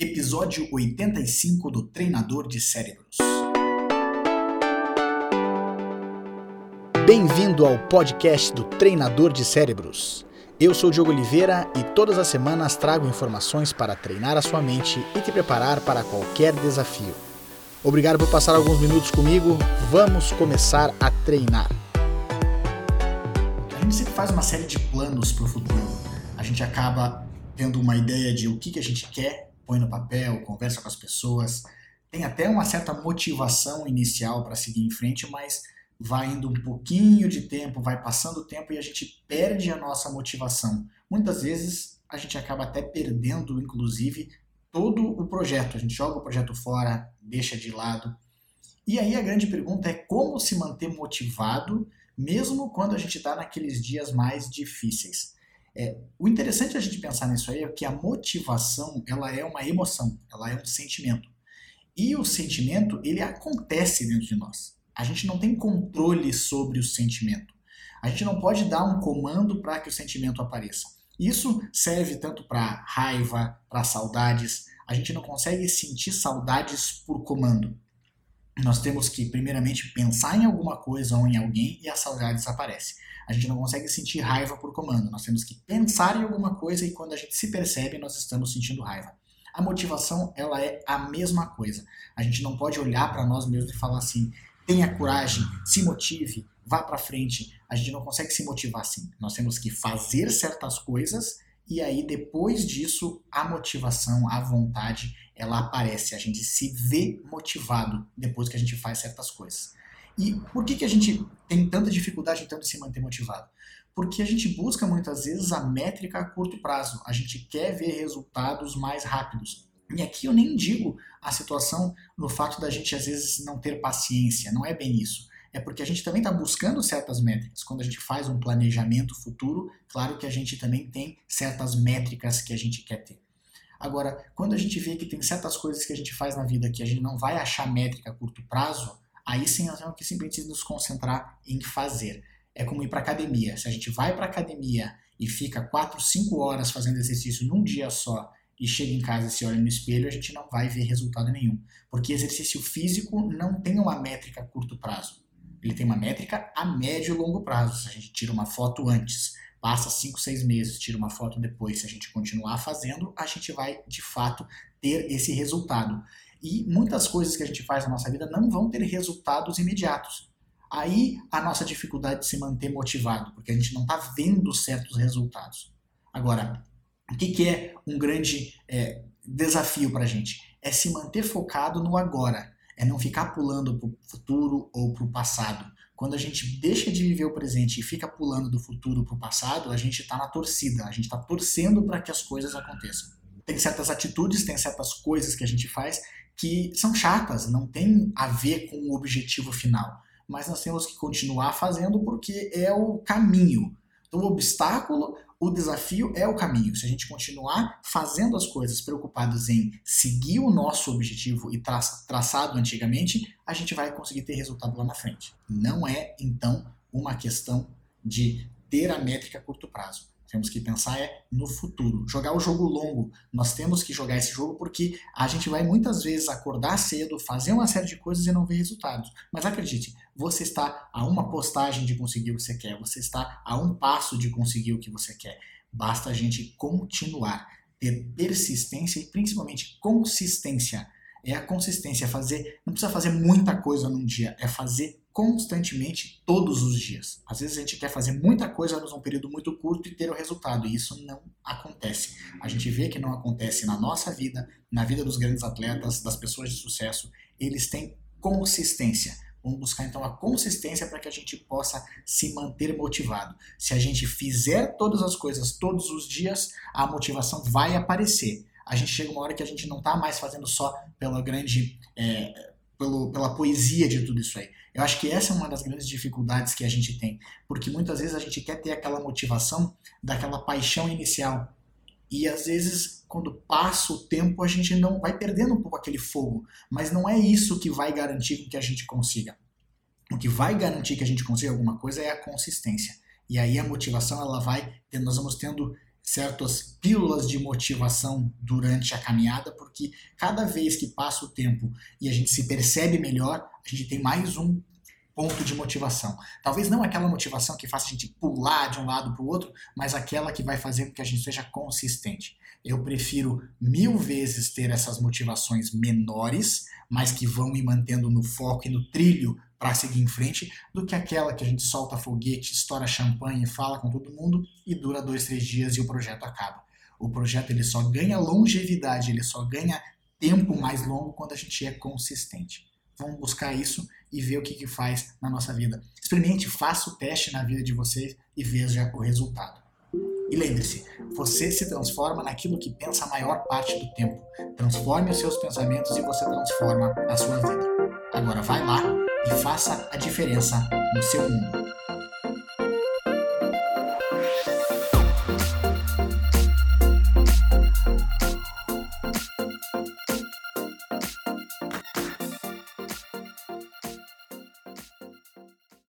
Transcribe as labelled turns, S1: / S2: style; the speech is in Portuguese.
S1: episódio 85 do Treinador de Cérebros. Bem-vindo ao podcast do Treinador de Cérebros. Eu sou Diogo Oliveira e todas as semanas trago informações para treinar a sua mente e te preparar para qualquer desafio. Obrigado por passar alguns minutos comigo. Vamos começar a treinar. A gente sempre faz uma série de planos para o futuro. A gente acaba tendo uma ideia de o que, que a gente quer põe no papel, conversa com as pessoas, tem até uma certa motivação inicial para seguir em frente, mas vai indo um pouquinho de tempo, vai passando o tempo e a gente perde a nossa motivação. Muitas vezes a gente acaba até perdendo, inclusive, todo o projeto. A gente joga o projeto fora, deixa de lado. E aí a grande pergunta é como se manter motivado, mesmo quando a gente está naqueles dias mais difíceis. É, o interessante a gente pensar nisso aí é que a motivação ela é uma emoção, ela é um sentimento. E o sentimento ele acontece dentro de nós. A gente não tem controle sobre o sentimento. A gente não pode dar um comando para que o sentimento apareça. Isso serve tanto para raiva, para saudades. A gente não consegue sentir saudades por comando. Nós temos que, primeiramente, pensar em alguma coisa ou em alguém e a saudade desaparece. A gente não consegue sentir raiva por comando. Nós temos que pensar em alguma coisa e quando a gente se percebe, nós estamos sentindo raiva. A motivação, ela é a mesma coisa. A gente não pode olhar para nós mesmos e falar assim: tenha coragem, se motive, vá para frente. A gente não consegue se motivar assim. Nós temos que fazer certas coisas e aí depois disso a motivação, a vontade, ela aparece. A gente se vê motivado depois que a gente faz certas coisas. E por que, que a gente tem tanta dificuldade então de se manter motivado? Porque a gente busca muitas vezes a métrica a curto prazo. A gente quer ver resultados mais rápidos. E aqui eu nem digo a situação no fato da gente às vezes não ter paciência, não é bem isso. É porque a gente também está buscando certas métricas. Quando a gente faz um planejamento futuro, claro que a gente também tem certas métricas que a gente quer ter. Agora, quando a gente vê que tem certas coisas que a gente faz na vida que a gente não vai achar métrica a curto prazo, aí sim nós temos que simplesmente nos concentrar em fazer. É como ir para academia. Se a gente vai para academia e fica 4, 5 horas fazendo exercício num dia só e chega em casa e se olha no espelho, a gente não vai ver resultado nenhum. Porque exercício físico não tem uma métrica a curto prazo. Ele tem uma métrica a médio e longo prazo. Se a gente tira uma foto antes, passa 5, 6 meses, tira uma foto depois, se a gente continuar fazendo, a gente vai de fato ter esse resultado. E muitas coisas que a gente faz na nossa vida não vão ter resultados imediatos. Aí a nossa dificuldade de se manter motivado, porque a gente não está vendo certos resultados. Agora, o que, que é um grande é, desafio para a gente? É se manter focado no agora, é não ficar pulando para o futuro ou para o passado. Quando a gente deixa de viver o presente e fica pulando do futuro para o passado, a gente está na torcida, a gente está torcendo para que as coisas aconteçam. Tem certas atitudes, tem certas coisas que a gente faz que são chatas, não tem a ver com o objetivo final. Mas nós temos que continuar fazendo porque é o caminho. Então, o obstáculo, o desafio é o caminho. Se a gente continuar fazendo as coisas preocupados em seguir o nosso objetivo e tra traçado antigamente, a gente vai conseguir ter resultado lá na frente. Não é, então, uma questão de ter a métrica a curto prazo temos que pensar é no futuro. Jogar o jogo longo. Nós temos que jogar esse jogo porque a gente vai muitas vezes acordar cedo, fazer uma série de coisas e não ver resultados. Mas acredite, você está a uma postagem de conseguir o que você quer, você está a um passo de conseguir o que você quer. Basta a gente continuar, ter persistência e principalmente consistência. É a consistência, fazer, não precisa fazer muita coisa num dia, é fazer constantemente todos os dias. Às vezes a gente quer fazer muita coisa num período muito curto e ter o resultado, e isso não acontece. A gente vê que não acontece na nossa vida, na vida dos grandes atletas, das pessoas de sucesso, eles têm consistência. Vamos buscar então a consistência para que a gente possa se manter motivado. Se a gente fizer todas as coisas todos os dias, a motivação vai aparecer. A gente chega uma hora que a gente não está mais fazendo só pela grande, é, pelo, pela poesia de tudo isso aí. Eu acho que essa é uma das grandes dificuldades que a gente tem, porque muitas vezes a gente quer ter aquela motivação daquela paixão inicial. E às vezes, quando passa o tempo, a gente não vai perdendo um pouco aquele fogo. Mas não é isso que vai garantir que a gente consiga. O que vai garantir que a gente consiga alguma coisa é a consistência. E aí a motivação ela vai, nós vamos tendo certas pílulas de motivação durante a caminhada, porque cada vez que passa o tempo e a gente se percebe melhor, a gente tem mais um ponto de motivação. Talvez não aquela motivação que faça a gente pular de um lado para o outro, mas aquela que vai fazer com que a gente seja consistente. Eu prefiro mil vezes ter essas motivações menores, mas que vão me mantendo no foco e no trilho para seguir em frente, do que aquela que a gente solta foguete, estoura champanhe, fala com todo mundo e dura dois, três dias e o projeto acaba. O projeto ele só ganha longevidade, ele só ganha tempo mais longo quando a gente é consistente. Vamos buscar isso e ver o que, que faz na nossa vida. Experimente, faça o teste na vida de vocês e veja o resultado. E lembre-se, você se transforma naquilo que pensa a maior parte do tempo. Transforme os seus pensamentos e você transforma a sua vida. Agora vai lá e faça a diferença no seu mundo.